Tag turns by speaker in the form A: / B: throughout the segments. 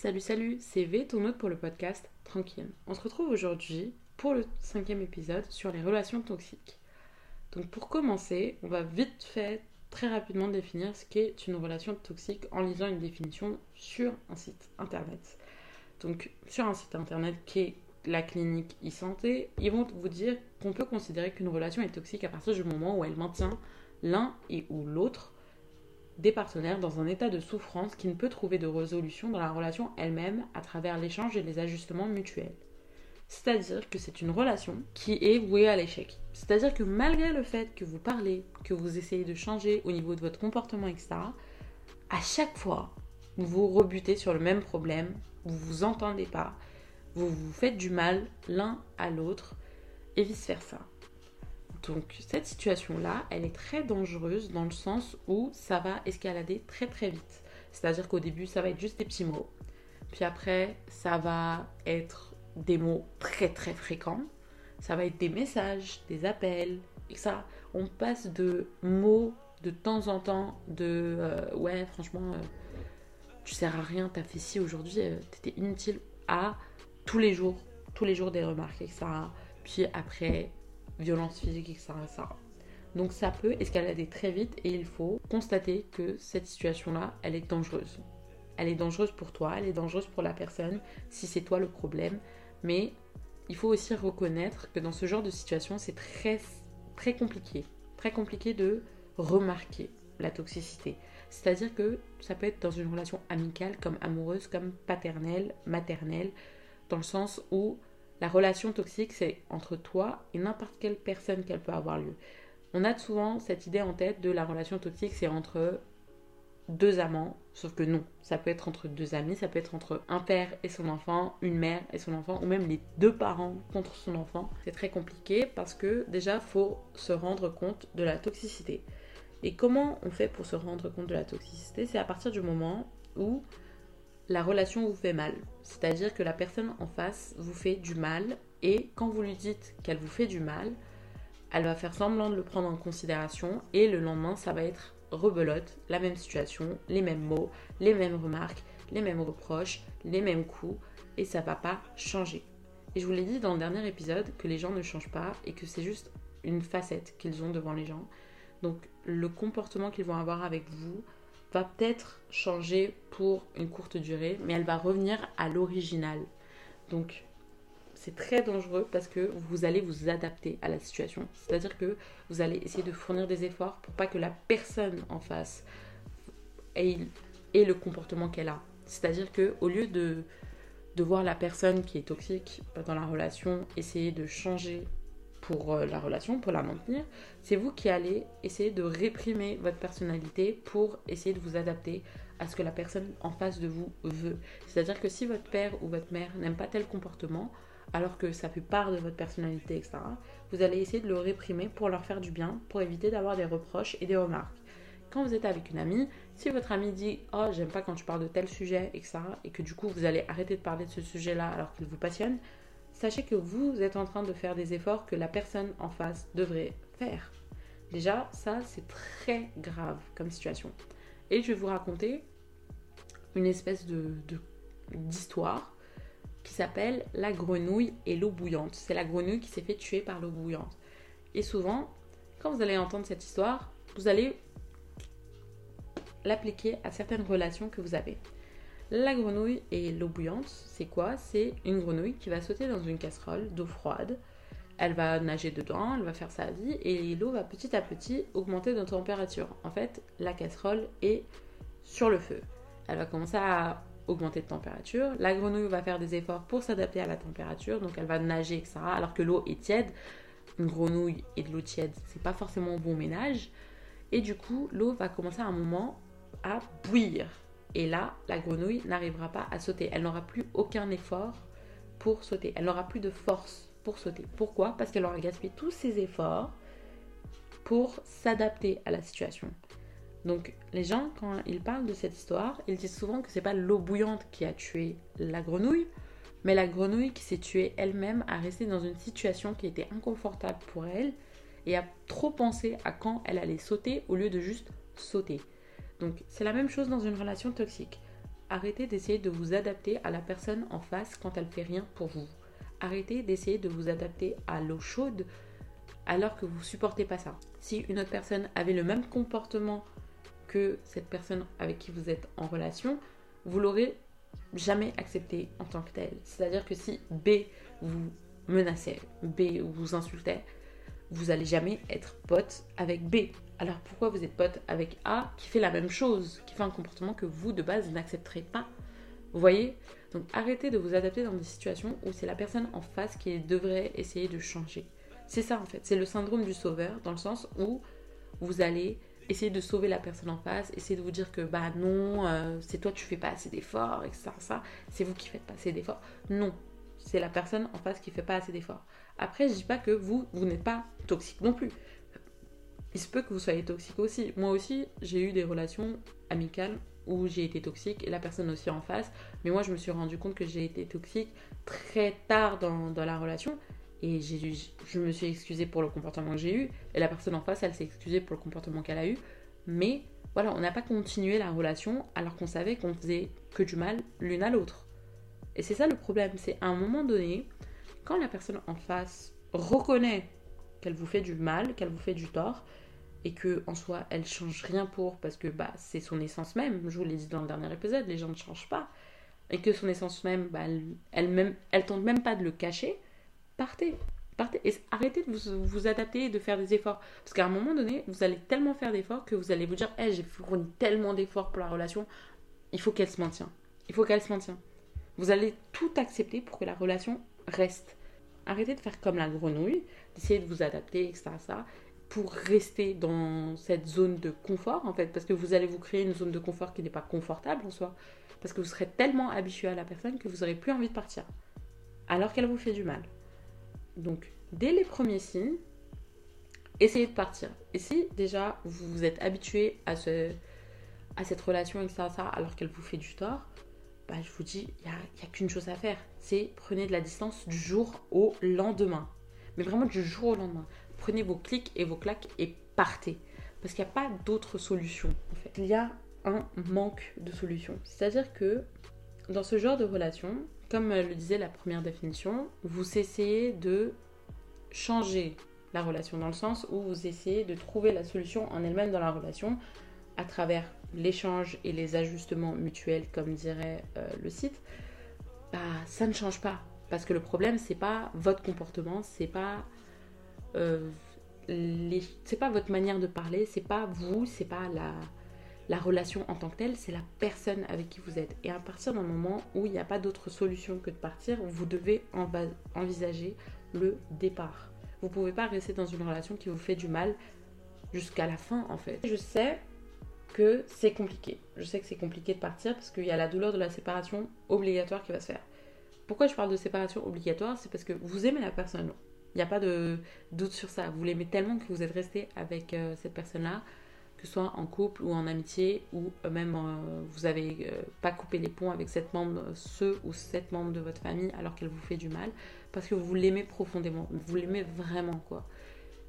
A: Salut, salut, c'est V, ton hôte pour le podcast Tranquille. On se retrouve aujourd'hui pour le cinquième épisode sur les relations toxiques. Donc pour commencer, on va vite fait, très rapidement définir ce qu'est une relation toxique en lisant une définition sur un site internet. Donc sur un site internet qui est la clinique e-santé, ils vont vous dire qu'on peut considérer qu'une relation est toxique à partir du moment où elle maintient l'un et ou l'autre des partenaires dans un état de souffrance qui ne peut trouver de résolution dans la relation elle-même à travers l'échange et les ajustements mutuels. C'est-à-dire que c'est une relation qui est vouée à l'échec. C'est-à-dire que malgré le fait que vous parlez, que vous essayez de changer au niveau de votre comportement, etc., à chaque fois, vous vous rebutez sur le même problème, vous vous entendez pas, vous vous faites du mal l'un à l'autre et vice-versa. Donc cette situation-là, elle est très dangereuse dans le sens où ça va escalader très très vite. C'est-à-dire qu'au début, ça va être juste des petits mots. Puis après, ça va être des mots très très fréquents. Ça va être des messages, des appels, et ça. On passe de mots de temps en temps, de euh, ouais, franchement, euh, tu sers à rien, t'as fait ci aujourd'hui, euh, t'étais inutile, à tous les jours, tous les jours des remarques, etc. Puis après, violence physique, etc., Donc ça peut escalader très vite et il faut constater que cette situation-là, elle est dangereuse. Elle est dangereuse pour toi, elle est dangereuse pour la personne, si c'est toi le problème. Mais il faut aussi reconnaître que dans ce genre de situation, c'est très, très compliqué. Très compliqué de remarquer la toxicité. C'est-à-dire que ça peut être dans une relation amicale, comme amoureuse, comme paternelle, maternelle, dans le sens où la relation toxique, c'est entre toi et n'importe quelle personne qu'elle peut avoir lieu. On a souvent cette idée en tête de la relation toxique, c'est entre deux amants, sauf que non, ça peut être entre deux amis, ça peut être entre un père et son enfant, une mère et son enfant, ou même les deux parents contre son enfant. C'est très compliqué parce que déjà, faut se rendre compte de la toxicité. Et comment on fait pour se rendre compte de la toxicité? C'est à partir du moment où la relation vous fait mal. C'est-à-dire que la personne en face vous fait du mal et quand vous lui dites qu'elle vous fait du mal, elle va faire semblant de le prendre en considération et le lendemain ça va être rebelote, la même situation, les mêmes mots, les mêmes remarques, les mêmes reproches, les mêmes coups et ça va pas changer. Et je vous l'ai dit dans le dernier épisode que les gens ne changent pas et que c'est juste une facette qu'ils ont devant les gens. Donc le comportement qu'ils vont avoir avec vous, va peut-être changer pour une courte durée, mais elle va revenir à l'original. Donc, c'est très dangereux parce que vous allez vous adapter à la situation. C'est-à-dire que vous allez essayer de fournir des efforts pour pas que la personne en face ait, le comportement qu'elle a. C'est-à-dire que au lieu de, de voir la personne qui est toxique dans la relation essayer de changer pour euh, la relation, pour la maintenir, c'est vous qui allez essayer de réprimer votre personnalité pour essayer de vous adapter à ce que la personne en face de vous veut. C'est-à-dire que si votre père ou votre mère n'aime pas tel comportement, alors que ça fait part de votre personnalité, etc., vous allez essayer de le réprimer pour leur faire du bien, pour éviter d'avoir des reproches et des remarques. Quand vous êtes avec une amie, si votre amie dit Oh, j'aime pas quand tu parles de tel sujet, etc., et que du coup vous allez arrêter de parler de ce sujet-là alors qu'il vous passionne, sachez que vous êtes en train de faire des efforts que la personne en face devrait faire. Déjà, ça, c'est très grave comme situation. Et je vais vous raconter une espèce de, d'histoire qui s'appelle la grenouille et l'eau bouillante. C'est la grenouille qui s'est fait tuer par l'eau bouillante. Et souvent, quand vous allez entendre cette histoire, vous allez l'appliquer à certaines relations que vous avez. La grenouille et l'eau bouillante, c'est quoi? C'est une grenouille qui va sauter dans une casserole d'eau froide. Elle va nager dedans, elle va faire sa vie et l'eau va petit à petit augmenter de température. En fait, la casserole est sur le feu. Elle va commencer à augmenter de température. La grenouille va faire des efforts pour s'adapter à la température, donc elle va nager, etc. Alors que l'eau est tiède. Une grenouille et de l'eau tiède, c'est pas forcément bon ménage. Et du coup, l'eau va commencer à un moment à bouillir. Et là, la grenouille n'arrivera pas à sauter. Elle n'aura plus aucun effort pour sauter. Elle n'aura plus de force pour sauter. Pourquoi? Parce qu'elle aura gaspillé tous ses efforts pour s'adapter à la situation. Donc les gens, quand ils parlent de cette histoire, ils disent souvent que c'est pas l'eau bouillante qui a tué la grenouille, mais la grenouille qui s'est tuée elle-même a resté dans une situation qui était inconfortable pour elle et a trop pensé à quand elle allait sauter au lieu de juste sauter. Donc c'est la même chose dans une relation toxique. arrêtez d'essayer de vous adapter à la personne en face quand elle fait rien pour vous. Arrêtez d'essayer de vous adapter à l'eau chaude alors que vous supportez pas ça. Si une autre personne avait le même comportement que cette personne avec qui vous êtes en relation, vous l'aurez jamais accepté en tant que tel. C'est-à-dire que si B vous menaçait, B vous insultait, vous allez jamais être pote avec B. Alors pourquoi vous êtes pote avec A qui fait la même chose, qui fait un comportement que vous de base n'accepterez pas? Vous voyez? Donc arrêtez de vous adapter dans des situations où c'est la personne en face qui devrait essayer de changer. C'est ça en fait, c'est le syndrome du sauveur dans le sens où vous allez essayer de sauver la personne en face, essayer de vous dire que bah non, euh, c'est toi tu fais pas assez d'efforts, etc. Ça, c'est vous qui faites pas assez d'efforts. Non, c'est la personne en face qui fait pas assez d'efforts. Après, je dis pas que vous, vous n'êtes pas toxique non plus. Il se peut que vous soyez toxique aussi. Moi aussi, j'ai eu des relations amicales où j'ai été toxique et la personne aussi en face. Mais moi, je me suis rendu compte que j'ai été toxique très tard dans, dans la relation. Et je me suis excusée pour le comportement que j'ai eu. Et la personne en face, elle s'est excusée pour le comportement qu'elle a eu. Mais voilà, on n'a pas continué la relation alors qu'on savait qu'on faisait que du mal l'une à l'autre. Et c'est ça le problème, c'est à un moment donné, quand la personne en face reconnaît qu'elle vous fait du mal, qu'elle vous fait du tort, et que en soi elle change rien pour parce que bah c'est son essence même, je vous l'ai dit dans le dernier épisode, les gens ne changent pas, et que son essence même, bah, elle, même, elle tente même pas de le cacher, partez. Partez et arrêtez de vous, adapter et de faire des efforts. Parce qu'à un moment donné, vous allez tellement faire d'efforts que vous allez vous dire hey, j'ai fourni tellement d'efforts pour la relation, il faut qu'elle se maintienne. Il faut qu'elle se maintienne. Vous allez tout accepter pour que la relation reste. Arrêtez de faire comme la grenouille, d'essayer de vous adapter, etc. pour rester dans cette zone de confort, en fait, parce que vous allez vous créer une zone de confort qui n'est pas confortable en soi. Parce que vous serez tellement habitué à la personne que vous n'aurez plus envie de partir. Alors qu'elle vous fait du mal. Donc, dès les premiers signes, essayez de partir. Et si déjà vous vous êtes habitué à, ce, à cette relation, etc., alors qu'elle vous fait du tort, bah, je vous dis, il n'y a, qu'une chose à faire. C'est prenez de la distance du jour au lendemain. Mais vraiment du jour au lendemain. Prenez vos clics et vos claques et partez. Parce qu'il n'y a pas d'autre solution. En fait. Il y a un manque de solution. C'est-à-dire que dans ce genre de relation, comme le disait la première définition, vous essayez de changer la relation dans le sens où vous essayez de trouver la solution en elle-même dans la relation à travers l'échange et les ajustements mutuels, comme dirait euh, le site, bah, ça ne change pas. Parce que le problème, c'est pas votre comportement, c'est pas, euh, c'est pas votre manière de parler, c'est pas vous, c'est pas la, la relation en tant que telle, c'est la personne avec qui vous êtes. Et à partir d'un moment où il n'y a pas d'autre solution que de partir, vous devez envisager le départ. Vous pouvez pas rester dans une relation qui vous fait du mal jusqu'à la fin en fait. Je sais que c'est compliqué. Je sais que c'est compliqué de partir parce qu'il y a la douleur de la séparation obligatoire qui va se faire. Pourquoi je parle de séparation obligatoire? C'est parce que vous aimez la personne. Il n'y a pas de doute sur ça. Vous l'aimez tellement que vous êtes resté avec euh, cette personne-là, que ce soit en couple ou en amitié, ou même euh, vous n'avez euh, pas coupé les ponts avec cette membre, ceux ou cette membre de votre famille alors qu'elle vous fait du mal, parce que vous l'aimez profondément. Vous l'aimez vraiment, quoi.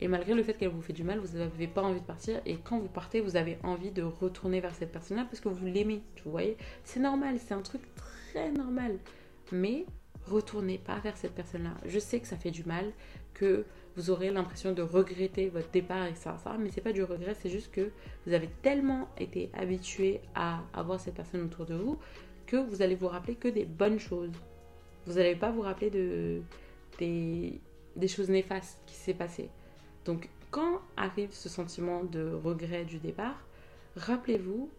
A: Et malgré le fait qu'elle vous fait du mal, vous n'avez pas envie de partir. Et quand vous partez, vous avez envie de retourner vers cette personne-là parce que vous l'aimez. Vous voyez C'est normal, c'est un truc très normal. Mais retournez pas vers cette personne-là. Je sais que ça fait du mal, que vous aurez l'impression de regretter votre départ et ça, ça, mais c'est pas du regret, c'est juste que vous avez tellement été habitué à avoir cette personne autour de vous que vous allez vous rappeler que des bonnes choses. Vous n'allez pas vous rappeler de des, des choses néfastes qui s'est passées. Donc quand arrive ce sentiment de regret du départ, rappelez-vous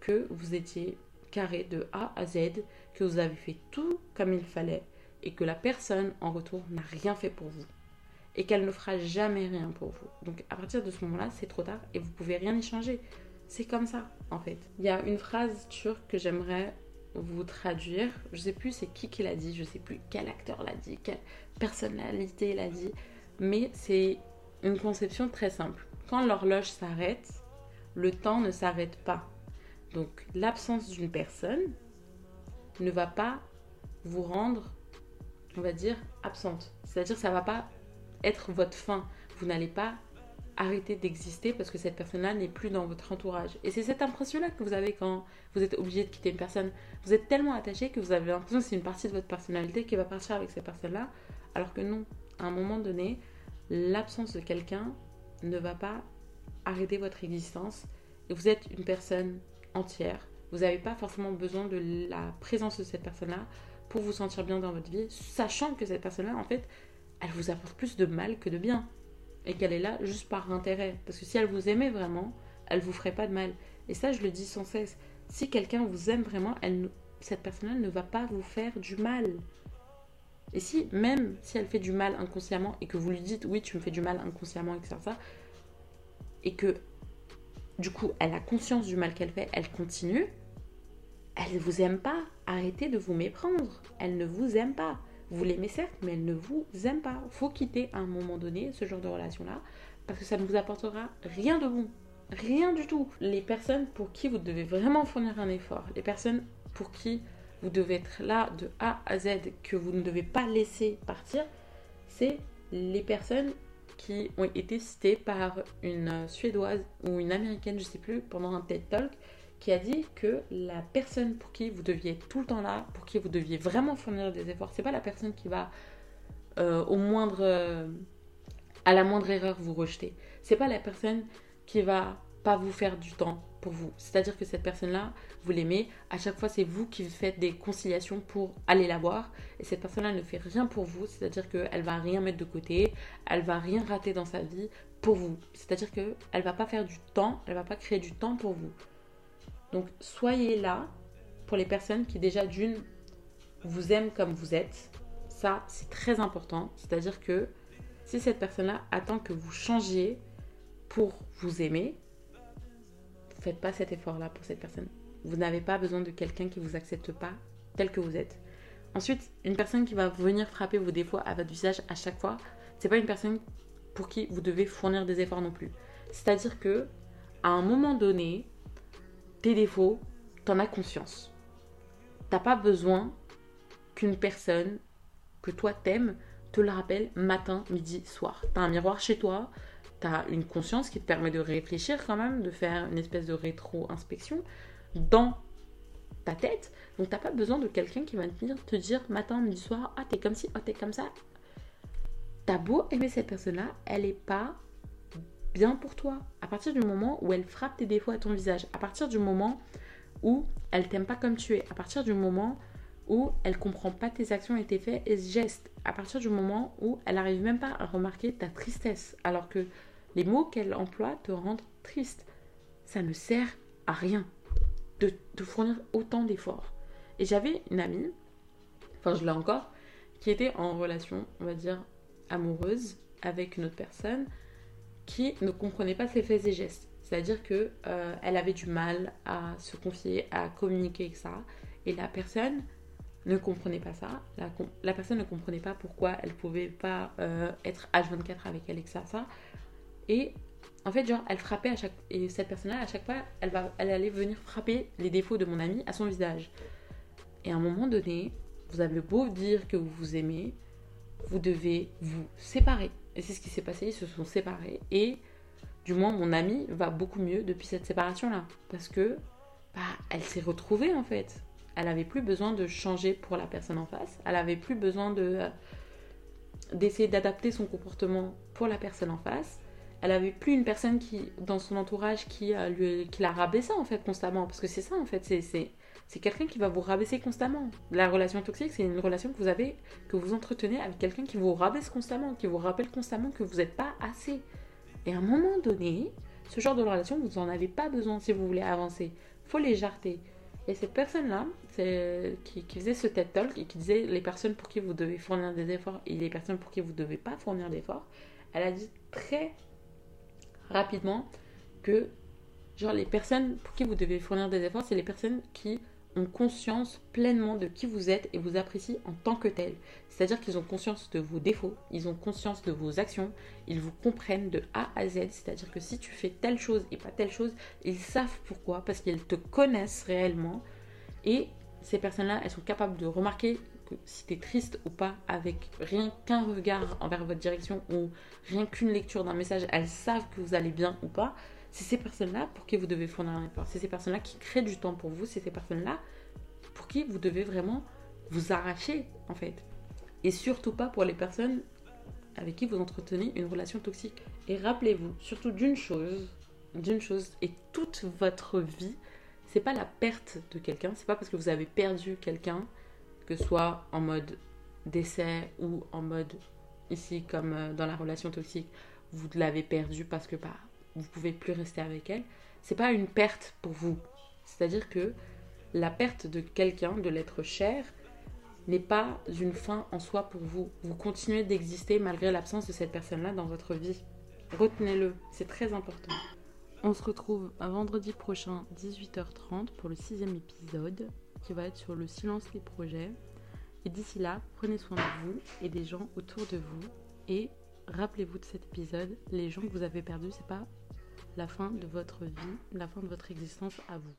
A: que vous étiez carré de A à Z, que vous avez fait tout comme il fallait et que la personne en retour n'a rien fait pour vous et qu'elle ne fera jamais rien pour vous. Donc à partir de ce moment-là, c'est trop tard et vous pouvez rien y changer. C'est comme ça en fait. Il y a une phrase turque que j'aimerais vous traduire. Je sais plus c'est qui qui l'a dit, je sais plus quel acteur l'a dit, quelle personnalité l'a dit, mais c'est une conception très simple. Quand l'horloge s'arrête, le temps ne s'arrête pas. Donc l'absence d'une personne ne va pas vous rendre, on va dire, absente. C'est-à-dire ça va pas être votre fin. Vous n'allez pas arrêter d'exister parce que cette personne-là n'est plus dans votre entourage. Et c'est cette impression-là que vous avez quand vous êtes obligé de quitter une personne. Vous êtes tellement attaché que vous avez l'impression que c'est une partie de votre personnalité qui va partir avec cette personne-là, alors que non. À un moment donné, l'absence de quelqu'un ne va pas arrêter votre existence. Et vous êtes une personne entière. Vous n'avez pas forcément besoin de la présence de cette personne-là pour vous sentir bien dans votre vie, sachant que cette personne-là, en fait, elle vous apporte plus de mal que de bien et qu'elle est là juste par intérêt. Parce que si elle vous aimait vraiment, elle vous ferait pas de mal. Et ça, je le dis sans cesse. Si quelqu'un vous aime vraiment, cette personne-là ne va pas vous faire du mal. Et si, même si elle fait du mal inconsciemment et que vous lui dites oui, tu me fais du mal inconsciemment, etc., et que du coup elle a conscience du mal qu'elle fait, elle continue, elle ne vous aime pas. Arrêtez de vous méprendre. Elle ne vous aime pas. Vous l'aimez certes, mais elle ne vous aime pas. Faut quitter à un moment donné ce genre de relation-là parce que ça ne vous apportera rien de bon. Rien du tout. Les personnes pour qui vous devez vraiment fournir un effort, les personnes pour qui vous devez être là de A à Z, que vous ne devez pas laisser partir, c'est les personnes qui ont été citées par une Suédoise ou une Américaine, je sais plus, pendant un TED Talk, qui a dit que la personne pour qui vous deviez être tout le temps là, pour qui vous deviez vraiment fournir des efforts, c'est pas la personne qui va euh, au moindre, euh, à la moindre erreur vous rejeter. C'est pas la personne qui va pas vous faire du temps pour vous. C'est-à-dire que cette personne-là, vous l'aimez, à chaque fois c'est vous qui faites des conciliations pour aller la voir et cette personne-là ne fait rien pour vous, c'est-à-dire qu'elle va rien mettre de côté, elle va rien rater dans sa vie pour vous. C'est-à-dire qu'elle va pas faire du temps, elle va pas créer du temps pour vous. Donc soyez là pour les personnes qui déjà d'une vous aiment comme vous êtes. Ça, c'est très important. C'est-à-dire que si cette personne-là attend que vous changiez pour vous aimer, faites pas cet effort-là pour cette personne. Vous n'avez pas besoin de quelqu'un qui vous accepte pas tel que vous êtes. Ensuite, une personne qui va venir frapper vos défauts à votre visage à chaque fois, c'est pas une personne pour qui vous devez fournir des efforts non plus. C'est-à-dire que à un moment donné, tes défauts, t'en as conscience. T'as pas besoin qu'une personne que toi t'aimes te le rappelle matin, midi, soir. T'as un miroir chez toi, t'as une conscience qui te permet de réfléchir quand même, de faire une espèce de rétro-inspection dans ta tête. Donc t'as pas besoin de quelqu'un qui va te dire matin, midi, soir, ah t'es comme ci, ah t'es comme ça. T'as beau aimer cette personne-là, elle est pas bien pour toi. À partir du moment où elle frappe tes défauts à ton visage, à partir du moment où elle t'aime pas comme tu es, à partir du moment où elle comprend pas tes actions et tes faits et gestes, à partir du moment où elle n'arrive même pas à remarquer ta tristesse, alors que les mots qu'elle emploie te rendent triste. Ça ne sert à rien de fournir autant d'efforts. Et j'avais une amie, enfin je l'ai encore, qui était en relation, on va dire, amoureuse avec une autre personne qui ne comprenait pas ses faits et gestes. C'est-à-dire que euh, elle avait du mal à se confier, à communiquer avec ça. Et la personne ne comprenait pas ça. La, personne ne comprenait pas pourquoi elle pouvait pas euh, être H24 avec ça, ça. Et en fait, genre, elle frappait à chaque... Et cette personne-là, à chaque fois, elle, va... elle allait venir frapper les défauts de mon ami à son visage. Et à un moment donné, vous avez beau dire que vous vous aimez, vous devez vous séparer. Et c'est ce qui s'est passé, ils se sont séparés. Et du moins, mon amie va beaucoup mieux depuis cette séparation-là. Parce que, bah, elle s'est retrouvée en fait. Elle avait plus besoin de changer pour la personne en face. Elle avait plus besoin de euh, d'essayer d'adapter son comportement pour la personne en face. Elle avait plus une personne qui, dans son entourage qui, euh, lui, qui la rabaissait en fait constamment. Parce que c'est ça en fait, c'est c'est quelqu'un qui va vous rabaisser constamment. La relation toxique, c'est une relation que vous avez, que vous entretenez avec quelqu'un qui vous rabaisse constamment, qui vous rappelle constamment que vous n'êtes pas assez. Et à un moment donné, ce genre de relation, vous n'en avez pas besoin si vous voulez avancer. faut jarter. Et cette personne-là, qui, qui faisait ce TED Talk et qui disait les personnes pour qui vous devez fournir des efforts et les personnes pour qui vous ne devez pas fournir d'efforts, elle a dit très rapidement que genre les personnes pour qui vous devez fournir des efforts, c'est les personnes qui ont conscience pleinement de qui vous êtes et vous apprécient en tant que tel. C'est-à-dire qu'ils ont conscience de vos défauts, ils ont conscience de vos actions, ils vous comprennent de A à Z. C'est-à-dire que si tu fais telle chose et pas telle chose, ils savent pourquoi, parce qu'ils te connaissent réellement. Et ces personnes-là, elles sont capables de remarquer que si tu es triste ou pas, avec rien qu'un regard envers votre direction ou rien qu'une lecture d'un message, elles savent que vous allez bien ou pas. C'est ces personnes-là pour qui vous devez fournir un effort. C'est ces personnes-là qui créent du temps pour vous. C'est ces personnes-là pour qui vous devez vraiment vous arracher, en fait. Et surtout pas pour les personnes avec qui vous entretenez une relation toxique. Et rappelez-vous surtout d'une chose, d'une chose, et toute votre vie, c'est pas la perte de quelqu'un, c'est pas parce que vous avez perdu quelqu'un, que ce soit en mode décès ou en mode ici comme euh, dans la relation toxique, vous l'avez perdu parce que bah, vous pouvez plus rester avec elle. C'est pas une perte pour vous. C'est-à-dire que la perte de quelqu'un, de l'être cher, n'est pas une fin en soi pour vous. Vous continuez d'exister malgré l'absence de cette personne-là dans votre vie. Retenez-le, c'est très important. On se retrouve un vendredi prochain, 18h30, pour le sixième épisode, qui va être sur le silence des projets. Et d'ici là, prenez soin de vous et des gens autour de vous. Et rappelez-vous de cet épisode, les gens que vous avez perdus, c'est pas la fin de votre vie, la fin de votre existence à vous.